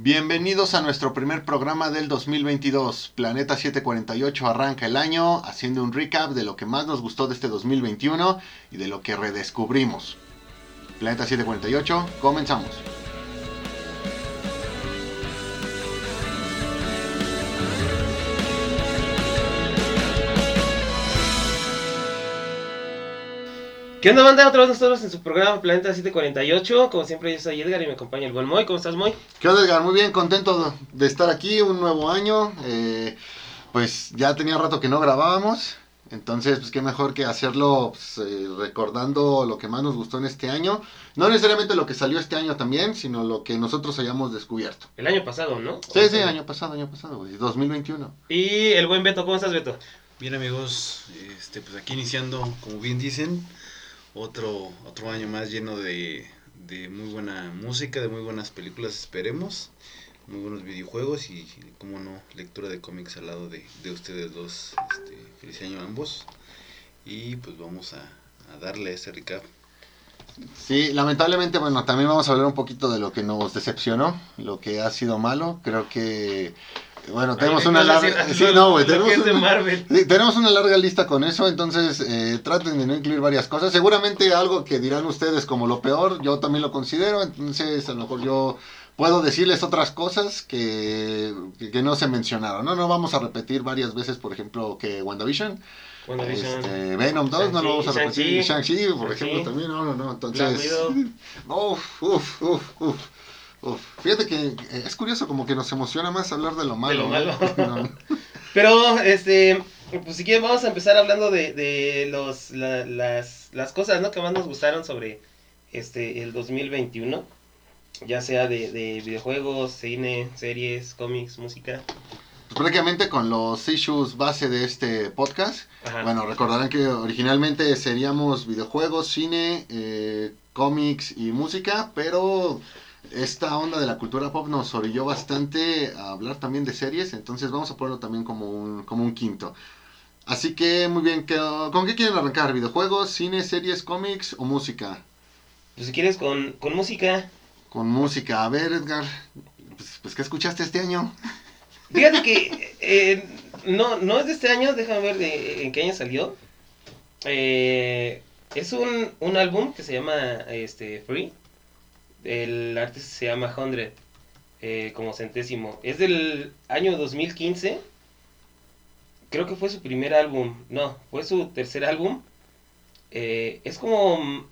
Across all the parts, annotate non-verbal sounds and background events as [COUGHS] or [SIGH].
Bienvenidos a nuestro primer programa del 2022. Planeta 748 arranca el año haciendo un recap de lo que más nos gustó de este 2021 y de lo que redescubrimos. Planeta 748, comenzamos. ¿Qué onda, banda? Otra vez nosotros en su programa Planeta 748. Como siempre, yo soy Edgar y me acompaña el buen Moy. ¿Cómo estás, Moy? ¿Qué onda, Edgar? Muy bien, contento de estar aquí, un nuevo año. Eh, pues ya tenía rato que no grabábamos. Entonces, pues qué mejor que hacerlo pues, eh, recordando lo que más nos gustó en este año. No necesariamente lo que salió este año también, sino lo que nosotros hayamos descubierto. El año pasado, ¿no? Sí, sí, año pasado, año pasado, güey, 2021. Y el buen Beto, ¿cómo estás, Beto? Bien amigos, este, pues aquí iniciando, como bien dicen, otro, otro año más lleno de, de muy buena música, de muy buenas películas, esperemos, muy buenos videojuegos y, como no, lectura de cómics al lado de, de ustedes dos. Este, feliz año a ambos y pues vamos a, a darle ese recap. Sí, lamentablemente, bueno, también vamos a hablar un poquito de lo que nos decepcionó, lo que ha sido malo. Creo que, bueno, tenemos una ¿qué vas a larga, decir? sí, no, güey, Lo tenemos una- Marvel. Sí, tenemos una larga lista con eso, entonces eh, traten de no incluir varias cosas. Seguramente algo que dirán ustedes como lo peor, yo también lo considero, entonces a lo mejor yo puedo decirles otras cosas que, que, que no se mencionaron. No, no vamos a repetir varias veces, por ejemplo, que WandaVision, este, Venom 2, no lo vamos a repetir, Shang-Chi, por ejemplo, también, no, no, no, entonces... [LAUGHS] Uf, uf, uf, uf. Uf. Fíjate que eh, es curioso como que nos emociona más hablar de lo malo. lo ¿no? malo. [LAUGHS] No. [LAUGHS] Pero, este, pues si quieren vamos a empezar hablando de, de los, la- las, las cosas, ¿no? Que más nos gustaron sobre este el 2021. Ya sea de, de videojuegos, cine, series, cómics, música. Pues prácticamente con los issues base de este podcast. Ajá. Bueno, recordarán que originalmente seríamos videojuegos, cine, eh, cómics y música, pero esta onda de la cultura pop nos orilló bastante a hablar también de series, entonces vamos a ponerlo también como un, como un quinto. Así que muy bien, ¿qué- ¿con qué quieren arrancar? ¿Videojuegos, cine, series, cómics o música? Pues si quieres con, con música. Con música. A ver, Edgar, pues, pues ¿qué escuchaste este año? Fíjate que eh, no, no es de este año, déjame ver de, en qué año salió. Eh, es un, un álbum que se llama este, Free. El artista se llama Hundred, eh, como centésimo. Es del año 2015. Creo que fue su primer álbum. No, fue su tercer álbum. Eh, es como...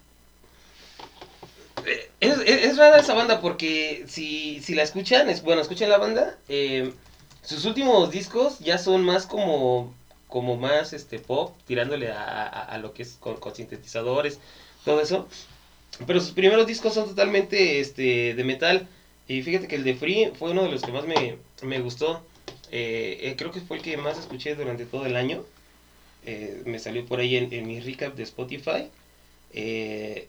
eh, Es, rara esa banda porque si, si la escuchan, es bueno, escuchen la banda. eh, sus últimos discos ya son más como como más este pop, tirándole a, a- a lo que es con, con sintetizadores, todo eso. Pero sus primeros discos son totalmente este de metal. Y fíjate que el de Free fue uno de los que más me, me gustó. Eh, eh, creo que fue el que más escuché durante todo el año. Eh, me salió por ahí en, mi recap de Spotify.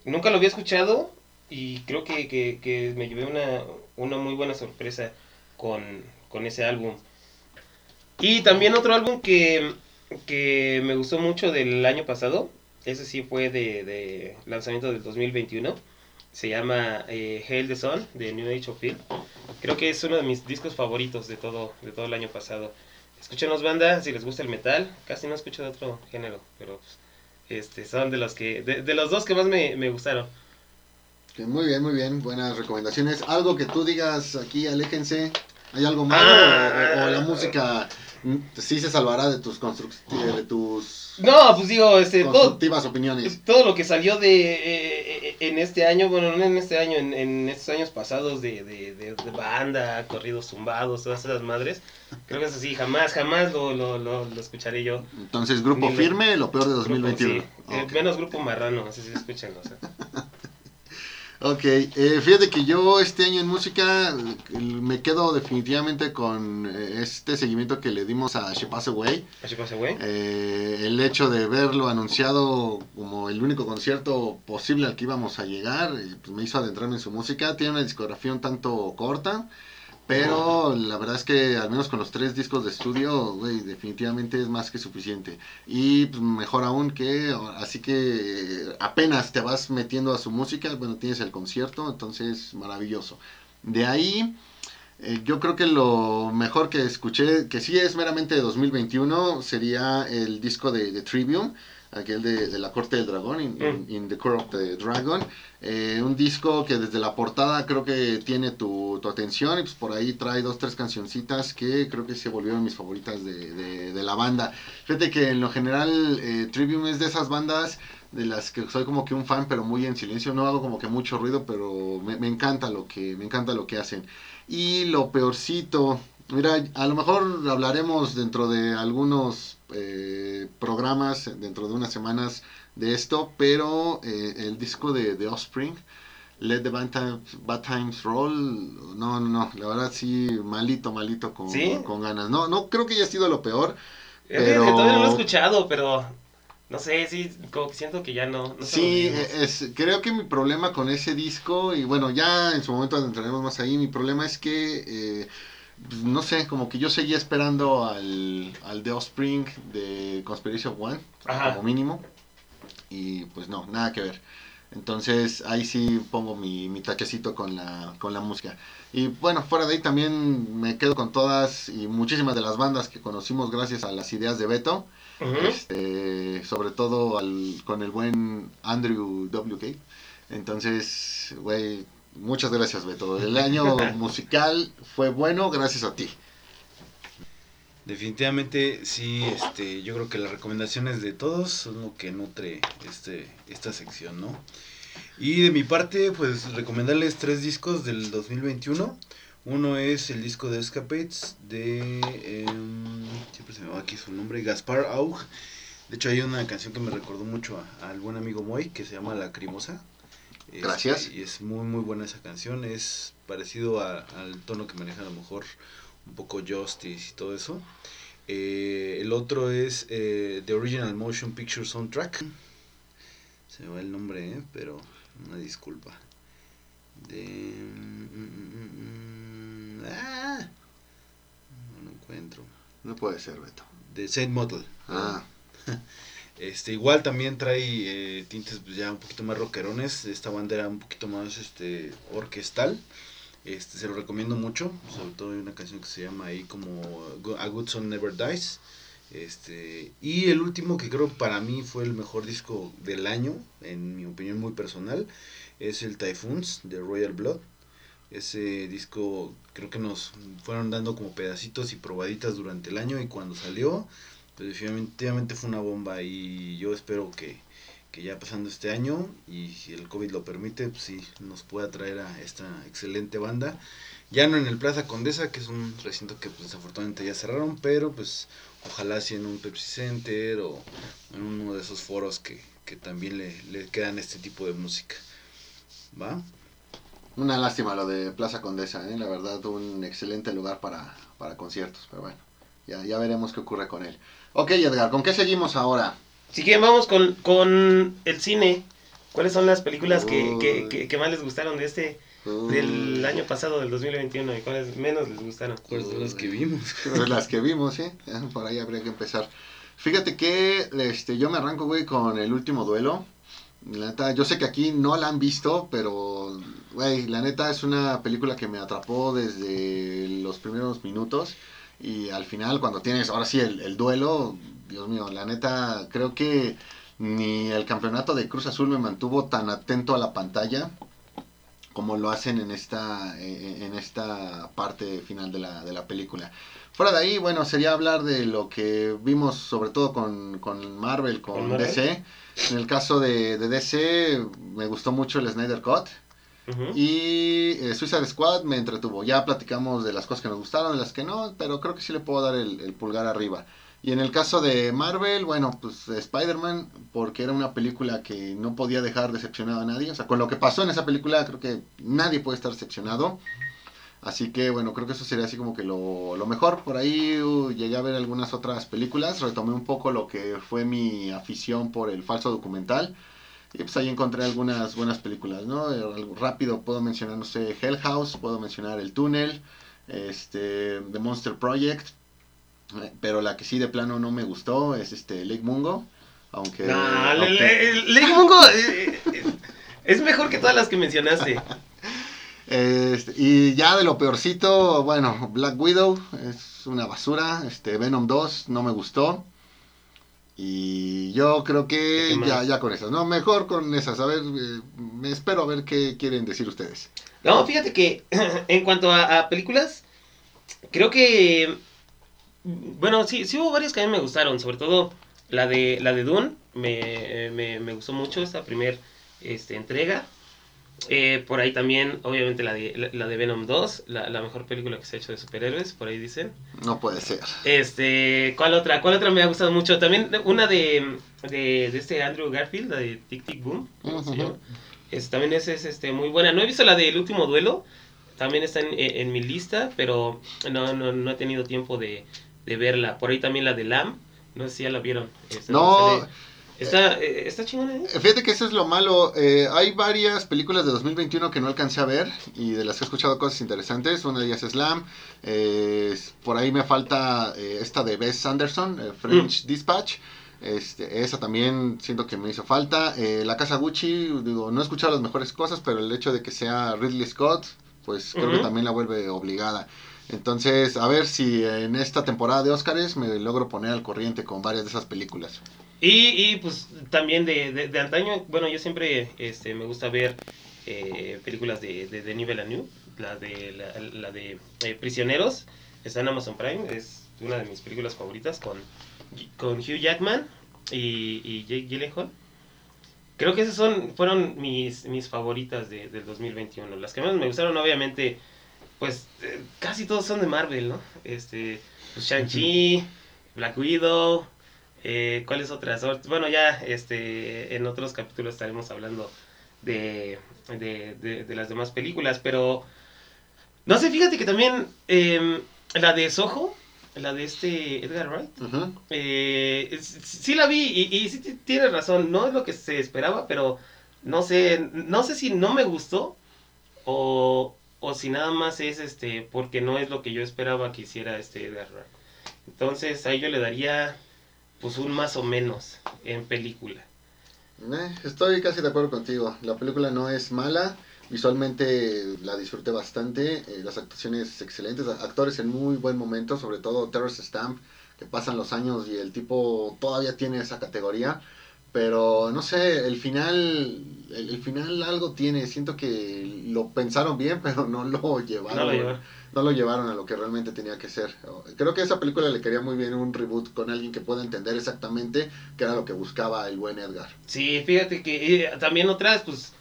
Nunca lo había escuchado y creo que, que- que me llevé una, una muy buena sorpresa con, con ese álbum. Y también otro álbum que, que me gustó mucho del año pasado, ese sí fue de, de lanzamiento del 2021, se llama eh, Hail the Sun de New Age of Feel. Creo que es uno de mis discos favoritos de todo, de todo el año pasado. Escúchenos banda, si les gusta el metal, casi no escucho de otro género, pero pues, este, son de los que, de, de los dos que más me, me gustaron. Muy bien, muy bien, buenas recomendaciones. Algo que tú digas aquí, aléjense. ¿Hay algo malo Ah. o, o la música sí se salvará de tus construc- de tus No, pues digo, este, todo, constructivas opiniones? todo lo que salió de eh, eh, en este año, bueno, no en este año, en, en estos años pasados de, de, de- de banda, corridos zumbados, todas esas madres, creo que eso sí, jamás, jamás lo, lo, lo, lo escucharé yo. Entonces, grupo Ni firme, lo peor de 2021. Grupo, sí. Eh, menos grupo marrano, así sí, escúchenlo. o sea. Ok, eh, fíjate que yo este año en música me quedo definitivamente con eh, este seguimiento que le dimos a She Pass Away. Así pasa, güey. Eh, el hecho de verlo anunciado como el único concierto posible al que íbamos a llegar, pues me hizo adentrarme en su música. Tiene una discografía un tanto corta, pero la verdad es que al menos con los tres discos de estudio, güey, definitivamente es más que suficiente. Y pues, mejor aún que, así que apenas te vas metiendo a su música, bueno, tienes el concierto, entonces maravilloso. De ahí... Eh, yo creo que lo mejor que escuché, que sí es meramente de 2021, sería el disco de, de Trivium, aquel de, de la corte del dragón, in, in- Mm. in the Court of the Dragon. Eh, un disco que desde la portada creo que tiene tu, tu atención y pues por ahí trae dos, tres cancioncitas que creo que se volvieron mis favoritas de, de- de la banda. Fíjate que en lo general eh, Trivium es de esas bandas de las que soy como que un fan pero muy en silencio, no hago como que mucho ruido pero me, me encanta lo que me encanta lo que hacen. Y lo peorcito, mira, a lo mejor hablaremos dentro de algunos eh, programas, dentro de unas semanas de esto, pero eh, el disco de, de Offspring, Let the Bad Times, Bad Times Roll, no, no, no, la verdad sí, malito, malito con, ¿Sí? con ganas. No, no creo que haya sido lo peor. Es Pero- que todavía no lo he escuchado, pero no sé, sí, como que siento que ya no. no Sí, e- es, creo que mi problema con ese disco, y bueno, ya en su momento entraremos más ahí, mi problema es que, eh, pues, no sé, como que yo seguía esperando al, al The Offspring de Conspiracy of One, Ajá. como mínimo, y pues no, nada que ver. Entonces ahí sí pongo mi, mi taquecito con la, con la música. Y bueno, fuera de ahí también me quedo con todas y muchísimas de las bandas que conocimos gracias a las ideas de Beto. Este, sobre todo al, con el buen Andrew WK. Entonces, güey, muchas gracias, Beto. [LAUGHS] El año musical fue bueno gracias a ti. Definitivamente sí, este, yo creo que las recomendaciones de todos son lo que nutre este, esta sección, ¿no? Y de mi parte, pues recomendarles tres discos del 2021. Uno es el disco de Escapades de, em, siempre se me va aquí su nombre, Gaspar Aug. De hecho hay una canción que me recordó mucho al buen amigo Moy que se llama Lacrimosa. Este, Gracias. y es muy muy buena esa canción, es parecido a- al tono que maneja a lo mejor un poco Justice y todo eso. Eh, el otro es eh, The Original Motion Picture Soundtrack. Se me va el nombre, eh, pero una disculpa. De... mm, mm, mm, ah, no lo encuentro. No puede ser, Beto. De Saint Model. Ah, [LAUGHS] Este, igual también trae eh, tintes pues, ya un poquito más rockerones. Esta banda era un poquito más este, orquestal. Este, se lo recomiendo mucho. Sobre todo hay una canción que se llama ahí como A Good Song Never Dies. Este, y el último que creo para mí fue el mejor disco del año, en mi opinión muy personal, es el Typhoons de Royal Blood. Ese disco creo que nos fueron dando como pedacitos y probaditas durante el año y cuando salió, pues definitivamente fue una bomba y yo espero que, que ya pasando este año y si el COVID lo permite, pues sí, nos pueda traer a esta excelente banda. Ya no en el Plaza Condesa, que es un recinto que pues, desafortunadamente ya cerraron, pero pues ojalá sí en un Pepsi Center o en uno de esos foros que, que también le, le quedan este tipo de música. ¿Va? una lástima lo de Plaza Condesa, ¿eh? la verdad, un excelente lugar para, para conciertos, pero bueno, ya, ya veremos qué ocurre con él. Ok, Edgar, ¿con qué seguimos ahora? Si quieren, vamos con, con el cine. ¿Cuáles son las películas que, que, que- que más les gustaron de este, del año pasado, del 2021, y cuáles menos les gustaron? ¿Cuáles son las que vimos? Pues las que vimos, ¿eh? Por ahí habría que empezar. Fíjate que este, yo me arranco, güey, con el último duelo. La neta, yo sé que aquí no la han visto, pero, güey, la neta es una película que me atrapó desde los primeros minutos. Y al final, cuando tienes, ahora sí, el, el duelo, Dios mío, la neta, creo que ni el campeonato de Cruz Azul me mantuvo tan atento a la pantalla como lo hacen en esta, eh, en esta parte final de la, de la película. Fuera de ahí, bueno, sería hablar de lo que vimos sobre todo con, con Marvel, con, ¿Con Marvel? DC. En el caso de, de DC, me gustó mucho el Snyder Cut. Y eh, Suicide Squad me entretuvo. Ya platicamos de las cosas que nos gustaron, de las que no, pero creo que sí le puedo dar el, el pulgar arriba. Y en el caso de Marvel, bueno, pues Spider-Man, porque era una película que no podía dejar decepcionado a nadie. O sea, con lo que pasó en esa película, creo que nadie puede estar decepcionado. Así que bueno, creo que eso sería así como que lo, lo mejor. Por ahí uh, llegué a ver algunas otras películas, retomé un poco lo que fue mi afición por el falso documental. Y pues ahí encontré algunas buenas películas, ¿no? Eh, algo rápido puedo mencionar, no sé, Hell House, puedo mencionar El Túnel, este, The Monster Project, eh, pero la que sí de plano no me gustó es este Lake Mungo, aunque... No, le- aunque- le- le- Lady Mungo, eh, es mejor que todas las que mencionaste. Este, y ya de lo peorcito, bueno, Black Widow es una basura. Este, Venom 2 no me gustó. Y yo creo que ya, ya con esas. No, mejor con esas. A ver, eh, me espero a ver qué quieren decir ustedes. No, fíjate que [CLEARS THROAT] en cuanto a, a películas, creo que. Bueno, sí, sí hubo varias que a mí me gustaron, sobre todo la de la de Dune, me, me, me gustó mucho esta primer este, entrega. Eh, por ahí también, obviamente, la de, la, la de Venom 2, la, la mejor película que se ha hecho de superhéroes, por ahí dicen. No puede ser. Este, ¿cuál otra? ¿Cuál otra me ha gustado mucho? También una de, de, de este Andrew Garfield, la de Tic Tic Boom. ¿cómo se Ujú. llama? Es- también es, es, este, muy buena. No he visto la del último duelo. También está en, en- en mi lista, pero no, no, no he tenido tiempo de, de verla. Por ahí también la de Lam. No sé si ya la vieron. No, sale- Está, eh, está chingona, ¿eh? Fíjate que eso es lo malo. eh, hay varias películas de 2021 que no alcancé a ver y de las que he escuchado cosas interesantes. Una de ellas es Slam. eh, por ahí me falta eh, esta de Bess Anderson, eh, French Dispatch. Este, esa también siento que me hizo falta. Eh, la Casa Gucci, digo, no he escuchado las mejores cosas, pero el hecho de que sea Ridley Scott, pues creo que también la vuelve obligada. Entonces, a ver si en esta temporada de Oscars me logro poner al corriente con varias de esas películas. Y, y pues también de, de, de antaño, bueno, yo siempre este, me gusta ver eh, películas de, de Denis Villeneuve, la de, la, la de eh, Prisioneros, está en Amazon Prime, es una de mis películas favoritas con, con Hugh Jackman y, y Jake Gyllenhaal. Creo que esas son, fueron mis, mis favoritas de, del 2021. Las que más me gustaron, obviamente, pues eh, casi todos son de Marvel, ¿no? Este, pues Shang-Chi, Black Widow, eh, ¿Cuáles otras? Bueno, ya este, en otros capítulos estaremos hablando de, de, de- de las demás películas, pero no sé, fíjate que también eh, la de Soho, la de este Edgar Wright, eh, sí la vi y, y sí tienes razón, no es lo que se esperaba, pero no sé, no sé si no me gustó o, o si nada más es este porque no es lo que yo esperaba que hiciera este Edgar Wright. Entonces ahí yo le daría pues un más o menos en película. Eh, estoy casi de acuerdo contigo. La película no es mala. Visualmente la disfruté bastante. eh, las actuaciones excelentes. Actores en muy buen momento. Sobre todo Terrence Stamp. Que pasan los años y el tipo todavía tiene esa categoría. Pero no sé, el final. El, el final algo tiene. Siento que lo pensaron bien, [LAUGHS] pero no lo llevaron. No lo llevaron. No lo llevaron a lo que realmente tenía que ser. Creo que esa película le quería muy bien un reboot con alguien que pueda entender exactamente qué era lo que buscaba el buen Edgar. Sí, fíjate que eh, también otras pues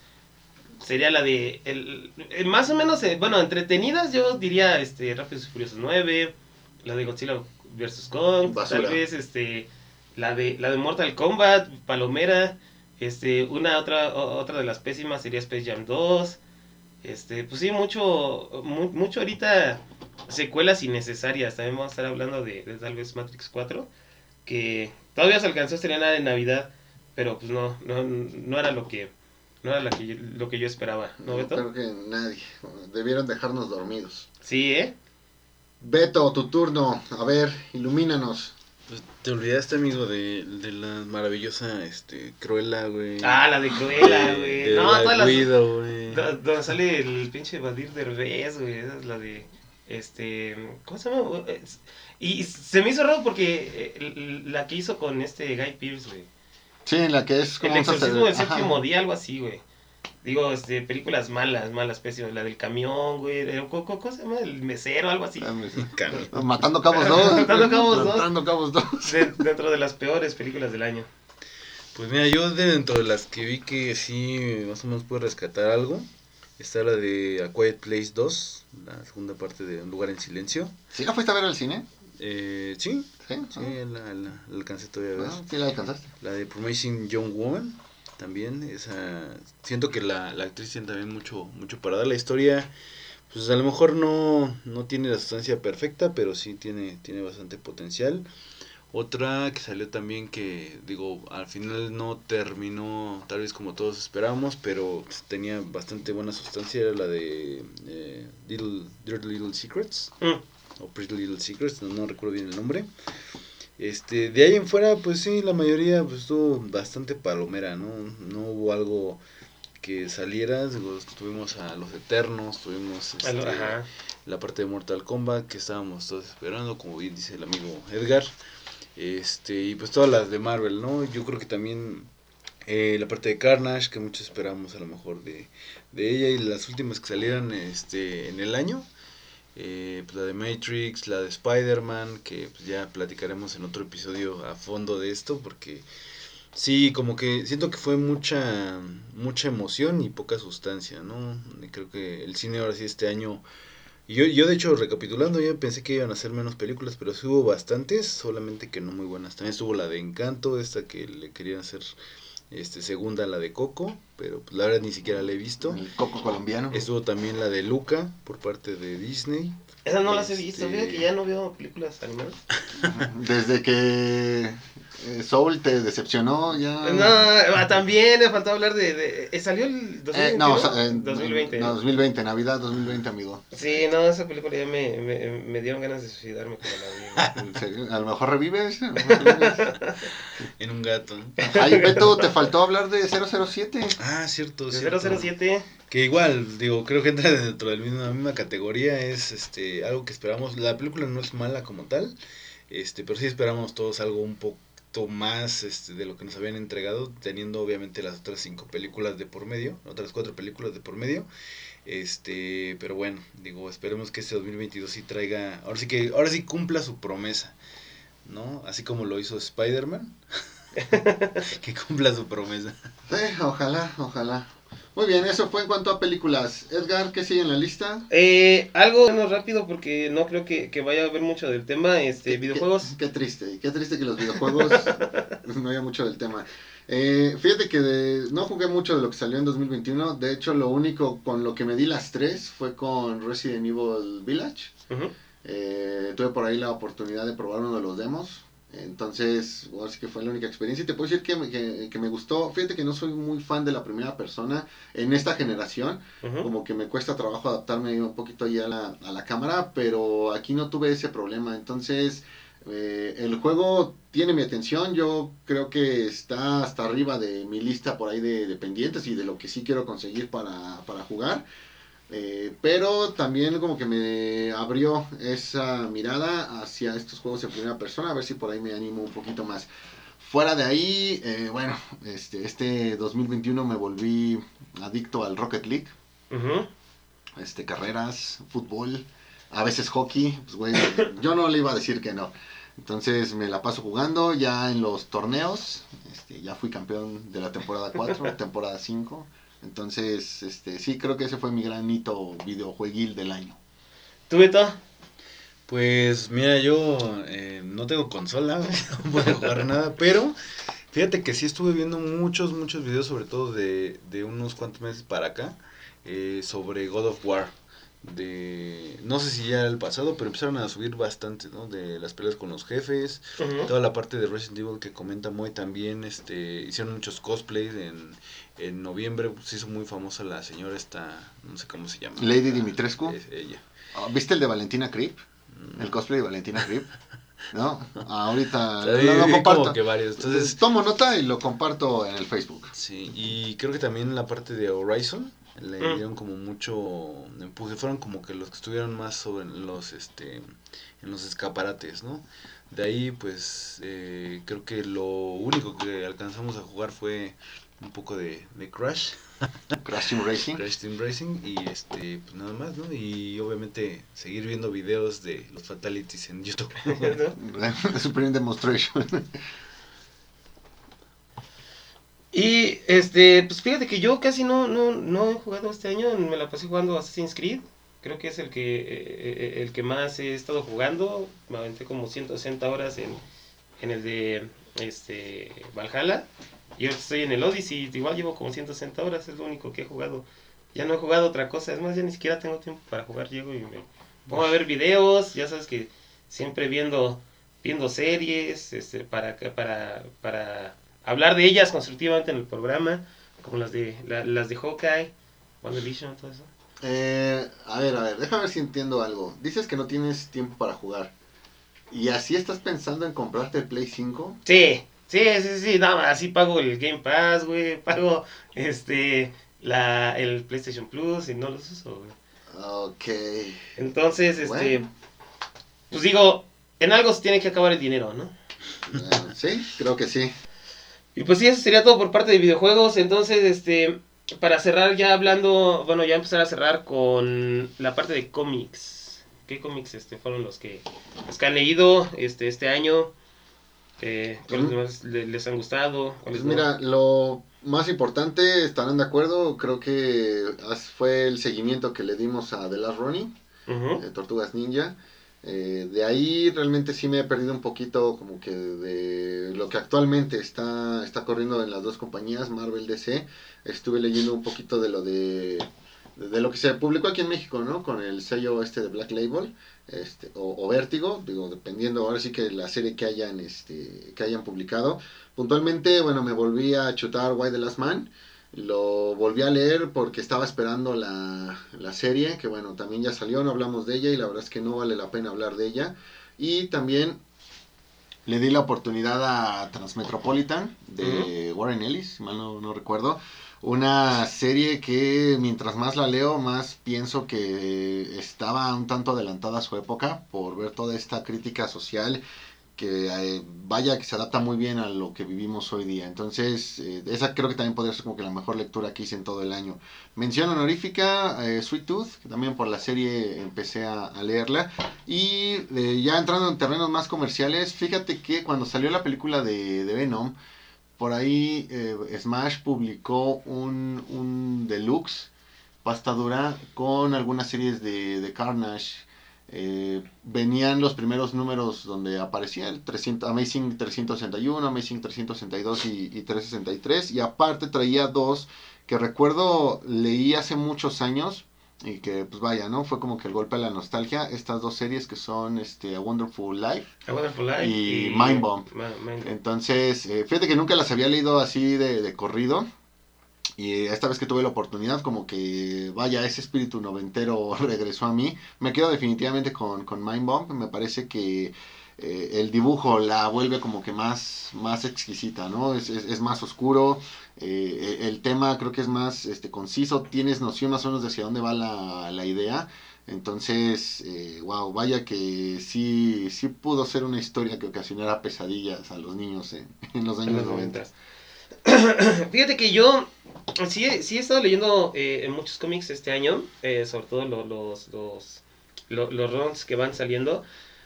sería la de el, el- más o menos eh, bueno, entretenidas yo diría este Rápidos y Furiosos 9, la de Godzilla vs Kong, Basura. tal vez este la de la de Mortal Kombat, Palomera, este una otra otra de las pésimas sería Space Jam 2. Este, pues sí, mucho mu- mucho ahorita secuelas innecesarias. También vamos a estar hablando de, de tal vez Matrix 4 que todavía se alcanzó a estrenar en Navidad, pero pues no no, no era lo que no era lo que yo, lo que yo esperaba, ¿no, No, Beto? creo que nadie. Debieron dejarnos dormidos. Sí, ¿eh? Beto, tu turno. A ver, ilumínanos. Pues te olvidaste, amigo, de, de la maravillosa este, Cruella, güey. Ah, la de Cruella, De- güey. de No, Black todas las Widow, güey. do- donde sale el pinche Badir Derbez, güey, esa es la de este, ¿cómo se llama? Es- Y se me hizo raro porque eh, la que hizo con este Guy Pearce, güey. Sí, en la que es El como un exorcismo del séptimo día, algo así, güey. Digo, este, películas malas, malas, pésimas. La del camión, güey. el- ¿Cómo, cómo se llama? El mesero, algo así. Cami. Matando cabos 2. Matando cabos dos. Matando cabos 2. De- dentro de las peores películas del año. Pues mira, yo de dentro de las que vi que sí más o menos puedo rescatar algo, está la de A Quiet Place 2, la segunda parte de Un lugar en silencio. ¿Sí la fuiste a ver al cine? Eh, sí, Sí. sí, la, la, la alcancé todavía a ver. Ah, sí la alcanzaste. La de Promising Young Woman, también, esa, siento que la, la actriz tiene también mucho, mucho para dar. La historia, pues a lo mejor no, no tiene la sustancia perfecta, pero sí tiene, tiene bastante potencial. Otra que salió también que, digo, al final no terminó tal vez como todos esperábamos, pero tenía bastante buena sustancia, era la de eh, Little, Dirty Little Secrets Mm. o Pretty Little Secrets, no, no recuerdo bien el nombre. Este, de ahí en fuera, pues sí, la mayoría pues estuvo bastante palomera, ¿no? No hubo algo que saliera. Digo, tuvimos a Los Eternos, tuvimos este, Ajá. la parte de Mortal Kombat que estábamos todos esperando, como bien dice el amigo Edgar. Este, y pues todas las de Marvel, ¿no? Yo creo que también eh, la parte de Carnage, que muchos esperamos a lo mejor de, de ella, y las últimas que salieran este, en el año. Eh, pues la de Matrix, la de Spider-Man, que pues ya platicaremos en otro episodio a fondo de esto, porque sí, como que siento que fue mucha, mucha emoción y poca sustancia, ¿no? Creo que el cine ahora sí este año... Yo, yo de hecho, recapitulando, yo pensé que iban a ser menos películas, pero sí hubo bastantes, solamente que no muy buenas. También estuvo la de Encanto, esta que le querían hacer este segunda la de Coco, pero pues, la verdad ni siquiera la he visto. El coco colombiano. Estuvo también la de Luca por parte de Disney. Esas no las he visto, Este- fíjate que ya no veo películas animadas. Desde que Soul te decepcionó, ya. No, ah, también me faltó hablar de... de eh, ¿Salió el 2021? Eh, no, o sea, en- 2020. No, 2020, Navidad 2020, amigo. Sí, no, esa película ya me, me, me dieron ganas de suicidarme cuando la vi. [LAUGHS] En serio, A lo mejor revives. [LAUGHS] En un gato. Ay, Beto, te faltó hablar de 007. Ah, cierto, De cierto. 007. Que igual, digo, creo que entra dentro de la misma, categoría. Es este algo que esperamos. La película no es mala como tal. Este, pero sí esperamos todos algo un poquito más este, de lo que nos habían entregado, teniendo obviamente las otras cinco películas de por medio, otras cuatro películas de por medio. Este, pero bueno, digo, esperemos que este 2022 sí traiga, ahora sí que, ahora sí cumpla su promesa, ¿no? Así como lo hizo Spider-Man, [LAUGHS] [LAUGHS] que cumpla su promesa. Sí, ojalá, ojalá. Muy bien, eso fue en cuanto a películas. Edgar, ¿qué sigue en la lista? Eh, algo menos rápido porque no creo que, que vaya a haber mucho del tema. Este, Qué- videojuegos. Qué, qué triste, qué triste que los videojuegos [LAUGHS] no haya mucho del tema. Eh, fíjate que de- no jugué mucho de lo que salió en 2021. De hecho, lo único con lo que me di las tres fue con Resident Evil Village. Eh, tuve por ahí la oportunidad de probar uno de los demos. Entonces, ahora sí que fue la única experiencia. Y te puedo decir que me, que, que me gustó. Fíjate que no soy muy fan de la primera persona en esta generación. Como que me cuesta trabajo adaptarme un poquito ahí a la, a la cámara, pero aquí no tuve ese problema. Entonces, eh, el juego tiene mi atención. Yo creo que está hasta arriba de mi lista por ahí de, de pendientes y de lo que sí quiero conseguir para, para jugar. Eh, pero también como que me abrió esa mirada hacia estos juegos en primera persona, a ver si por ahí me animo un poquito más. Fuera de ahí, eh, bueno, este, este 2021 me volví adicto al Rocket League, este, carreras, fútbol, a veces hockey, pues güey, yo no le iba a decir que no. Entonces me la paso jugando ya en los torneos, este, ya fui campeón de la temporada 4, [LAUGHS] temporada 5. Entonces, este, sí, creo que ese fue mi gran hito videojueguil del año. ¿Tú, Beto? Pues mira, yo eh, no tengo consola, [LAUGHS] no puedo jugar nada, pero fíjate que sí estuve viendo muchos, muchos videos, sobre todo de, de unos cuantos meses para acá, eh, sobre God of War. De, no sé si ya era el pasado, pero empezaron a subir bastante, ¿no? De las peleas con los jefes, toda la parte de Resident Evil que comenta Moy también, este, hicieron muchos cosplays en, en noviembre, se hizo muy famosa la señora esta, no sé cómo se llama. Lady Dimitrescu. Es ella. Ah, ¿Viste el de Valentina Creep? Mm. El cosplay de Valentina Creep. ¿No? [LAUGHS] Ahorita O sea, lo, comparto. como que varios, entonces Tomo nota y lo comparto en el Facebook. Sí, y creo que también la parte de Horizon le Mm. dieron como mucho empuje, fueron como que los que estuvieron más sobre los este en los escaparates, ¿no? De ahí pues eh, creo que lo único que alcanzamos a jugar fue un poco de, de Crash, [LAUGHS] Crash Team Racing. Crash Team Racing y este pues nada más, ¿no? Y obviamente seguir viendo videos de los fatalities en YouTube. [LAUGHS] Supreme Demonstration. [LAUGHS] Y este, pues fíjate que yo casi no, no, no he jugado este año, me la pasé jugando Assassin's Creed. Creo que es el que eh, eh, el que más he estado jugando. Me aventé como 160 horas en, en el de este Valhalla. Y ahora estoy en el Odyssey, igual llevo como 160 horas, es lo único que he jugado. Ya no he jugado otra cosa, es más, ya ni siquiera tengo tiempo para jugar, llego y me pongo a ver videos, ya sabes que siempre viendo viendo series, este, para, para, para hablar de ellas constructivamente en el programa, como las de la- las de Hawkeye, WandaVision, todo eso. Eh, a ver, a ver, déjame ver si entiendo algo. Dices que no tienes tiempo para jugar. ¿Y así estás pensando en comprarte el Play 5? Sí, sí, sí, sí, nada, así pago el Game Pass, güey, [LAUGHS] pago este la, el PlayStation Plus y no los uso, güey. Ok. Entonces, este, pues digo, en algo se tiene que acabar el dinero, ¿no? Ah, sí, creo que sí. Y pues sí, eso sería todo por parte de videojuegos. Entonces, este, para cerrar ya hablando, bueno, ya empezar a cerrar con la parte de cómics. ¿Qué cómics este, fueron los que, los que han leído este, este año? Eh, ¿Cuáles le- les han gustado? ¿Cuáles Pues no? mira, lo más importante, estarán de acuerdo, creo que fue el seguimiento que le dimos a The Last Running, eh, Tortugas Ninja. Eh, de ahí realmente sí me he perdido un poquito como que de lo que actualmente está, está corriendo en las dos compañías, Marvel DC. Estuve leyendo un poquito de lo de, de, lo que se publicó aquí en México, ¿no? Con el sello este de Black Label este, o, o Vértigo, digo, dependiendo ahora sí que la serie que hayan, este, que hayan publicado. Puntualmente, bueno, me volví a chutar Why the Last Man. Lo volví a leer porque estaba esperando la, la serie, que bueno, también ya salió, no hablamos de ella y la verdad es que no vale la pena hablar de ella. Y también le di la oportunidad a Transmetropolitan de Warren Ellis, si mal no, no recuerdo. Una serie que mientras más la leo, más pienso que estaba un tanto adelantada a su época por ver toda esta crítica social que eh, vaya que se adapta muy bien a lo que vivimos hoy día. Entonces, eh, esa creo que también podría ser como que la mejor lectura que hice en todo el año. Mención honorífica, eh, Sweet Tooth, que también por la serie empecé a, leerla. Y ya entrando en terrenos más comerciales, fíjate que cuando salió la película de, Venom, por ahí Smash publicó un, un deluxe pasta dura con algunas series de Carnage. Eh, venían los primeros números donde aparecía el 300, Amazing 361, Amazing 362 y, y 363. Y aparte traía dos que recuerdo leí hace muchos años y que pues vaya, ¿no? Fue como que el golpe a la nostalgia. Estas dos series que son este, A Wonderful Life A Wonderful Life Y Mind Bomb. Ma- Mind Bomb. entonces, eh, fíjate que nunca las había leído así de, de corrido. Y esta vez que tuve la oportunidad, como que, vaya, ese espíritu noventero [LAUGHS] regresó a mí. Me quedo definitivamente con, con Mind Bomb. Me parece que eh, el dibujo la vuelve como que más, más exquisita, ¿no? Es, es, es más oscuro. eh, el tema creo que es más este, conciso. Tienes noción más o menos de hacia dónde va la, la idea. Entonces, eh, wow, vaya que sí, sí pudo ser una historia que ocasionara pesadillas a los niños en, [LAUGHS] en los años los 90. 90. [CLEARS THROAT] Fíjate que yo sí, sí he estado leyendo eh, muchos cómics este año, eh, sobre todo lo- los, los, lo- los runs que van saliendo.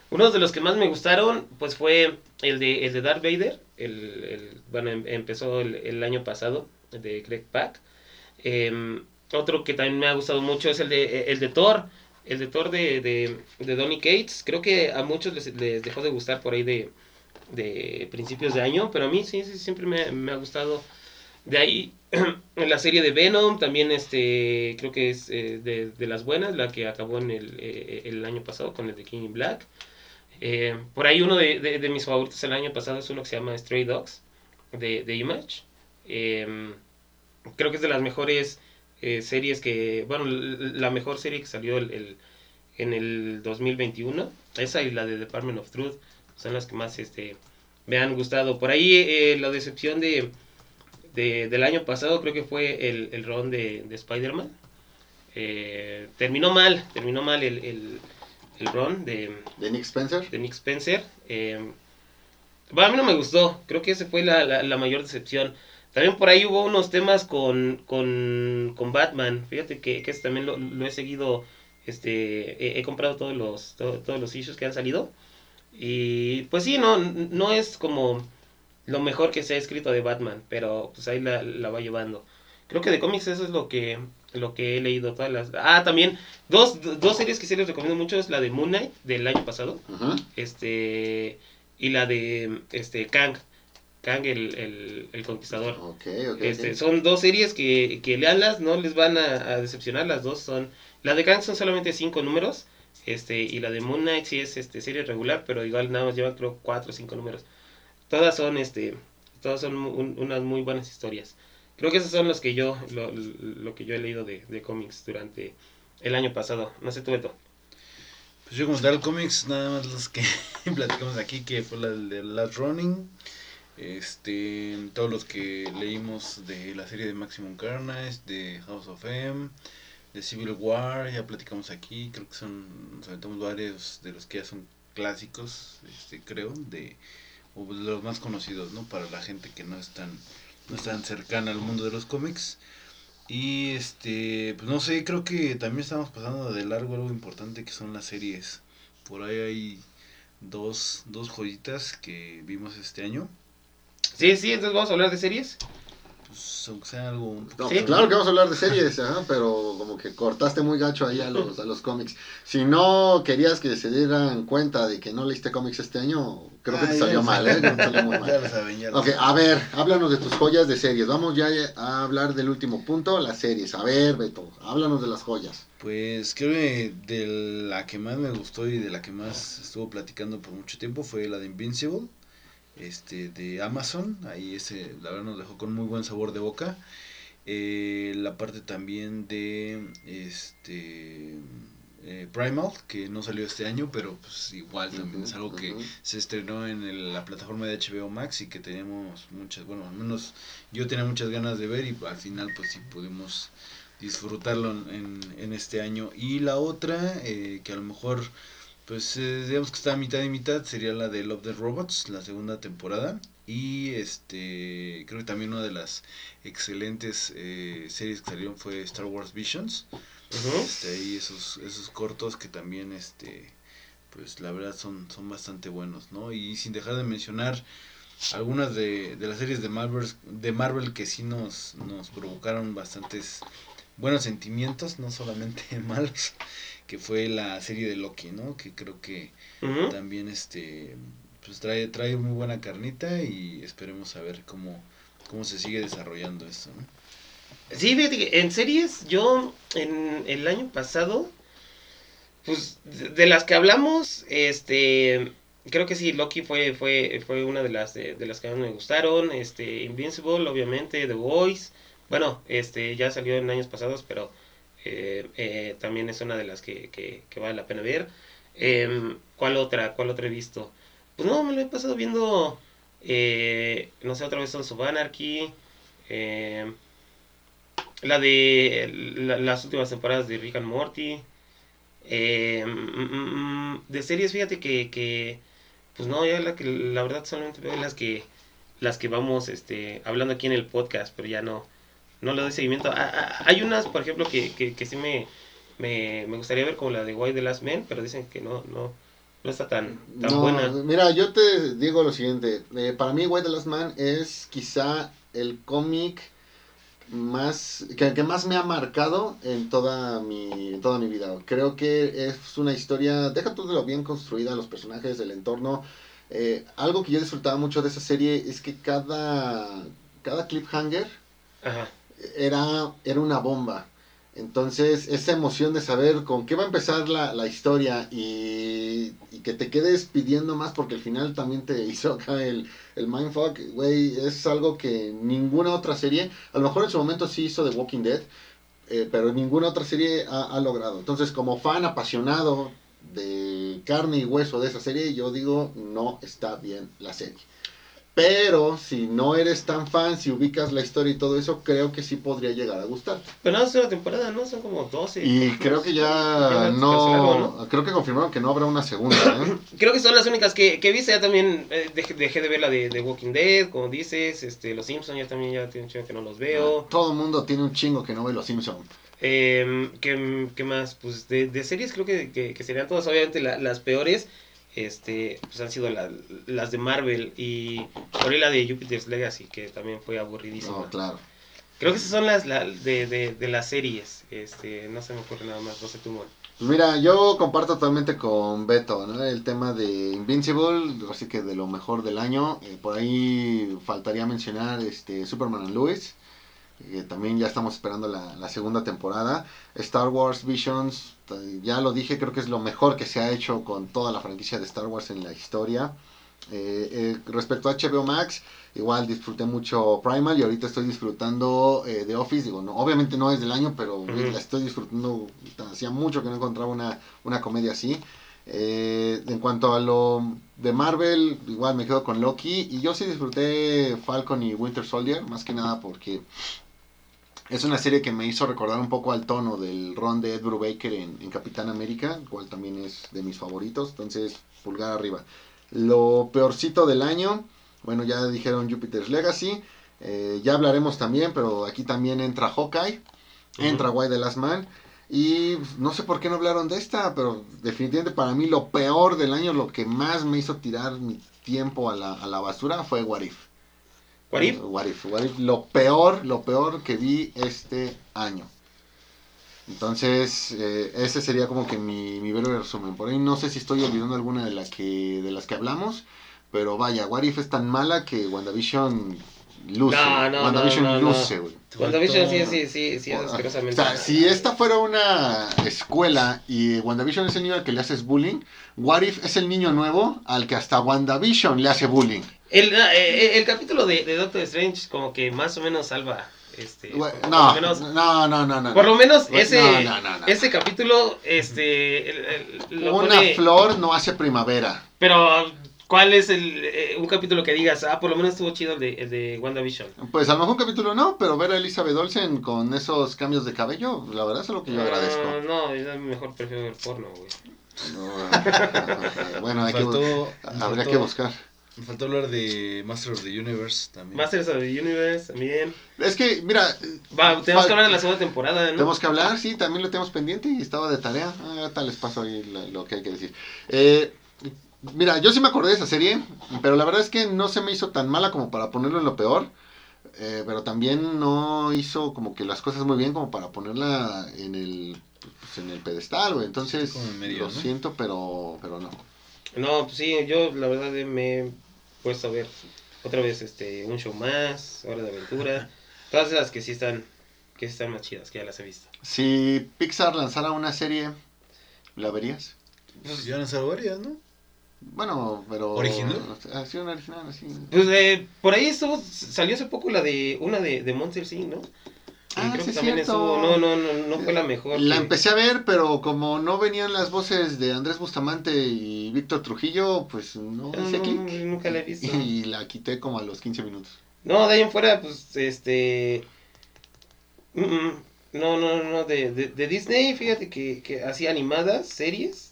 Uno de los que más me gustaron pues fue el de, el de Darth Vader, el, bueno, em- empezó el, año pasado, el de Greg Pak. Em, otro que también me ha gustado mucho es el de, el de Thor, el de Thor de, de, de Donny Cates. Creo que a muchos les, les dejó de gustar por ahí de, de principios de año, pero a mí sí, sí siempre me ha gustado. De ahí, [CLEARS THROAT] en la serie de Venom, también este, creo que es eh, de, de las buenas, la que acabó en el, eh, el año pasado con el de King in Black. Eh, por ahí uno de, de- mis favoritos el año pasado es uno que se llama Stray Dogs, de, Image. Eh, creo que es de las mejores eh, series que, bueno, la mejor serie que salió el, el- en el 2021. Esa y la de Department of Truth son las que más este, me han gustado. Por ahí eh, la decepción de, de- del año pasado creo que fue el, el ron de, de Spider-Man. Eh, terminó mal, terminó mal el, el, el ron de, De Nick Spencer. de Nick Spencer. Eh, bueno, a mí no me gustó, creo que esa fue la, la, la mayor decepción. También por ahí hubo unos temas con, con, con Batman. Fíjate que, que también lo, lo he seguido. Este, he, he comprado todos los, to- todos los issues que han salido. Y pues sí, no, no es como lo mejor que se ha escrito de Batman, pero pues ahí la, la va llevando. Creo que de cómics eso es lo que, lo que he leído. Todas las... Ah, también dos, dos series que sí les recomiendo mucho es la de Moon Knight del año pasado este y la de este Kang Kang el, el, el conquistador Ok, ok. este son dos series que, que leanlas no les van a, a decepcionar las dos son la de Kang son solamente cinco números este y la de Moon Knight sí es este serie regular pero igual nada más lleva creo cuatro o cinco números todas son este todas son un- unas muy buenas historias. Creo que esos son los que yo lo, lo que yo he leído de, de cómics durante el año pasado. No sé tú Beto. Pues yo como tal cómics, nada más los que [LAUGHS] platicamos aquí, que fue la de Last Running, Este, todos los que leímos de la serie de Maximum Carnage, de House of M, de Civil War, ya platicamos aquí, creo que son, nos aventamos varios de los que ya son clásicos, este, creo, de, o de los más conocidos, ¿no? Para la gente que no es tan, no es cercana al mundo de los cómics. Y este, pues no sé, creo que también estamos pasando de largo algo importante que son las series. Por ahí hay dos, dos joyitas que vimos este año. Sí, sí, entonces vamos a hablar de series. Pues aunque sea algo un No, claro que vamos a hablar de series, ajá, pero como que cortaste muy gacho ahí a los, a los cómics. Si no querías que se dieran cuenta de que no leíste cómics este año, creo que Ah, te ya salió mal. ¿eh? Te salió muy [LAUGHS] Ya mal. lo saben, ya lo Ok, saben. a ver, háblanos de tus joyas de series. Vamos ya a hablar del último punto, las series. A ver, Beto, háblanos de las joyas. Pues creo que de la que más me gustó y de la que más estuvo platicando por mucho tiempo fue la de Invincible, este, de Amazon. Ahí ese, la verdad nos dejó con muy buen sabor de boca. Eh, la parte también de este eh, Primal, que no salió este año, pero pues igual también es algo que se estrenó en el- la plataforma de HBO Max y que teníamos muchas, bueno, al menos yo tenía muchas ganas de ver y al final pues sí pudimos disfrutarlo en, en- en este año. Y la otra, eh, que a lo mejor pues eh, digamos que está a mitad y mitad, sería la de Love the Robots, la segunda temporada. Y este creo que también una de las excelentes eh, series que salieron fue Star Wars Visions. Ujú. Este, ahí esos, esos cortos que también, este, pues la verdad son, son bastante buenos, ¿no? Y sin dejar de mencionar algunas de, de las series de Marvel, de Marvel que sí nos, nos provocaron bastantes buenos sentimientos, no solamente [LAUGHS] malos, que fue la serie de Loki, ¿no? Que creo que también, este, pues trae, trae muy buena carnita y esperemos a ver cómo, cómo se sigue desarrollando esto, ¿no? Sí, fíjate que en series, yo en el año pasado, pues de, de las que hablamos, este, creo que sí, Loki fue, fue, fue una de las de, de las que más me gustaron, este, Invincible, obviamente, The Voice, bueno, este, ya salió en años pasados, pero eh, eh, también es una de las que, que, vale la pena ver. Em, ¿Cuál otra? ¿Cuál otra he visto? Pues no, me lo he pasado viendo, eh, no sé, otra vez Sons of Anarchy, em, la de la- las últimas temporadas de Rick and Morty. Eh, mm, mm, mm, de series, fíjate que, pues no, ya la la verdad solamente veo las que las que vamos este hablando aquí en el podcast, pero ya no no le doy seguimiento. Ah, ah, hay unas, por ejemplo, que, que, que sí me, me, me gustaría ver como la de Why the Last Man, pero dicen que no no no está tan tan No, buena. Mira, yo te digo lo siguiente. eh, para mí, White the Last Man es quizá el cómic más que, que más me ha marcado en toda mi toda mi vida. Creo que es una historia, deja tú de lo bien construida, los personajes, el entorno. eh, algo que yo disfrutaba mucho de esa serie es que cada cada cliffhanger Ajá. Era, era una bomba. Entonces, esa emoción de saber con qué va a empezar la, la historia y, y que te quedes pidiendo más porque al final también te [LAUGHS] hizo acá el, el mindfuck, güey, es algo que ninguna otra serie, a lo mejor en su momento sí hizo The Walking Dead, eh, pero ninguna otra serie ha, ha logrado. Entonces, como fan apasionado de carne y hueso de esa serie, yo digo, no está bien la serie. Pero si no eres tan fan, si ubicas la historia y todo eso, creo que sí podría llegar a gustar. Pero no es una temporada, ¿no? Son como 12. Y creo que Ya no, creo que confirmaron que no habrá una segunda, ¿eh? [COUGHS] Creo que son las únicas que, que he visto. Ya también eh, dejé, dejé de ver la de, de Walking Dead, como dices. Este, Los Simpsons ya también ya tiene un chingo que no los veo. Todo el mundo tiene un chingo que no ve los Simpsons. Eh, ¿qué, qué más? Pues de, de series creo que, que, que serían todas, obviamente la- las peores. Este, pues han sido la- las de Marvel y por ahí la de Jupiter's Legacy, que también fue aburridísima. No, claro. Creo que esas son las la- de, de, de las series. Este, no se me ocurre nada más, no sé tú. Pues mira, yo comparto totalmente con Beto, ¿no? El tema de Invincible, así que de lo mejor del año. Eh, por ahí faltaría mencionar este Superman and Lewis, que también ya estamos esperando la, la segunda temporada. Star Wars Visions, t- ya lo dije, creo que es lo mejor que se ha hecho con toda la franquicia de Star Wars en la historia. Eh, eh, respecto a HBO Max, igual disfruté mucho Primal y ahorita estoy disfrutando eh, The Office. Digo, no, obviamente no es del año, pero la estoy disfrutando. Hacía mucho que no encontraba una, una comedia así. Eh, en cuanto a lo de Marvel, igual me quedo con Loki. Y yo sí disfruté Falcon y Winter Soldier, más que nada porque es una serie que me hizo recordar un poco al tono del ron de Ed Brubaker en, en Capitán América, cual también es de mis favoritos. Entonces, pulgar arriba. Lo peorcito del año, bueno, ya dijeron Jupiter's Legacy. eh, ya hablaremos también, pero aquí también entra Hawkeye, entra Why the Last Man. Y no sé por qué no hablaron de esta, pero definitivamente para mí lo peor del año, lo que más me hizo tirar mi tiempo a la, a la basura fue What If. ¿What If? What If, What If, Lo peor, lo peor que vi este año. Entonces, eh, ese sería como que mi, mi breve resumen. Por ahí no sé si estoy olvidando alguna de, la que, de las que hablamos, pero vaya, What If es tan mala que WandaVision luce. No, no, WandaVision no, luce, güey. WandaVision sí, sí, sí, sí, es O asquerosamente. sea, si esta fuera una escuela y WandaVision es el niño al que le haces bullying, What If es el niño nuevo al que hasta WandaVision le hace bullying. El, eh, eh, el capítulo de, de Doctor Strange como que más o menos salva. Este, No, menos, no, no, no, no. por lo menos ese, no, no, no, no. ese capítulo, este, el- el- lo Una pone- flor no hace primavera. Pero, ¿cuál es el, eh, un capítulo que digas, ah, por lo menos estuvo chido el de, el de WandaVision? Pues a lo mejor un capítulo no, pero ver a Elizabeth Olsen con esos cambios de cabello, la verdad es lo que yo agradezco. Ah, no, yo mejor prefiero el porno, güey. No, bueno, hay que, Faltó- habría que buscar. Me faltó hablar de Master of the Universe también. Masters of the Universe también. Es que, mira, Va, tenemos que hablar de la segunda temporada, ¿no? Tenemos que hablar, sí, también lo tenemos pendiente y estaba de tarea. Ah, ahorita les paso ahí lo que hay que decir. Eh, mira, yo sí me acordé de esa serie, pero la verdad es que no se me hizo tan mala como para ponerlo en lo peor. eh, pero también no hizo como que las cosas muy bien como para ponerla en el pues, en el pedestal, güey. Entonces, medio, lo ¿no? siento, pero pero no. No, pues sí, yo la verdad me he puesto a ver otra vez este un show más, Hora de Aventura, todas esas que sí están que sí están más chidas, que ya las he visto. Si Pixar lanzara una serie, ¿la verías? Pues ya han lanzado varias, ¿no? Bueno, pero... ¿Original? Así, una original, así. Pues eh, por ahí estuvo, salió hace poco la de una de, de Monster Inc., ¿no? Ah, creo sí, que también cierto. estuvo, no, no, no, no fue la mejor. La que- empecé a ver, pero como no venían las voces de Andrés Bustamante y Víctor Trujillo, pues no nunca la he visto. [LAUGHS] Y la quité como a los 15 minutos. No, de ahí en fuera, pues, este... mm, mm, No, no, no, de, de, de Disney, fíjate que, que hacía animadas, series.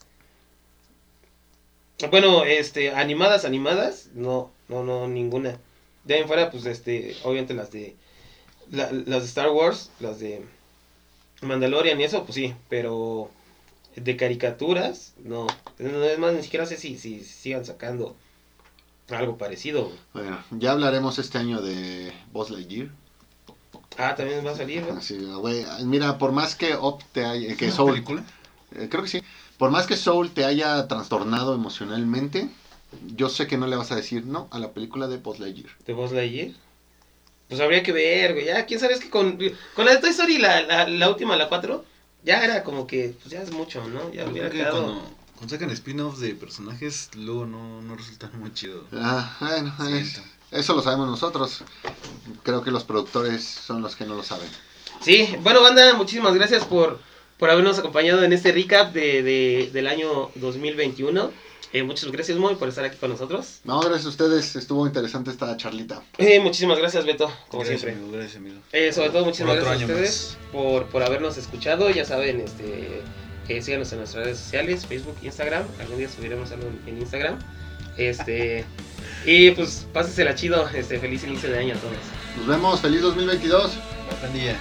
Bueno, este, animadas, animadas, no, no, no, ninguna. De ahí en fuera, pues, este, obviamente las de... la- las de Star Wars, las de Mandalorian y eso, pues sí, pero de caricaturas, no. No, Es más, ni siquiera sé si, si sigan sacando algo parecido. Bueno, ya hablaremos este año de Buzz Lightyear. Ah, también va a salir, güey, mira, por más que Up te haya, que ¿Una Soul, película? eh, creo que sí, por más que Soul te haya trastornado emocionalmente, yo sé que no le vas a decir no a la película de Buzz Lightyear. de Buzz Lightyear. Pues habría que ver, güey. Ya, quién sabe, es que con, con la de Toy Story, la, la, la última, la 4, ya era como que, pues ya es mucho, ¿no? Ya Yo hubiera creo que quedado. cuando, cuando sacan spin-offs de personajes, luego no, no resultan muy chido. Ah, bueno, es- Siento. eso lo sabemos nosotros. Creo que los productores son los que no lo saben. Sí, bueno, banda, muchísimas gracias por, por habernos acompañado en este recap de, de- del año 2021. Eh, muchas gracias, Moy, por estar aquí con nosotros. No, gracias a ustedes, estuvo interesante esta charlita. Eh, muchísimas gracias, Beto, como gracias, siempre. amigo, gracias, amigo. Eh, sobre todo, muchísimas gracias a ustedes por, por habernos escuchado. Ya saben, este, que síganos en nuestras redes sociales, Facebook, Instagram. Algún día subiremos algo en, en Instagram. Este, y pues pásensela chido. Este, feliz inicio de año a todos. Nos vemos, feliz 2022. Buen día.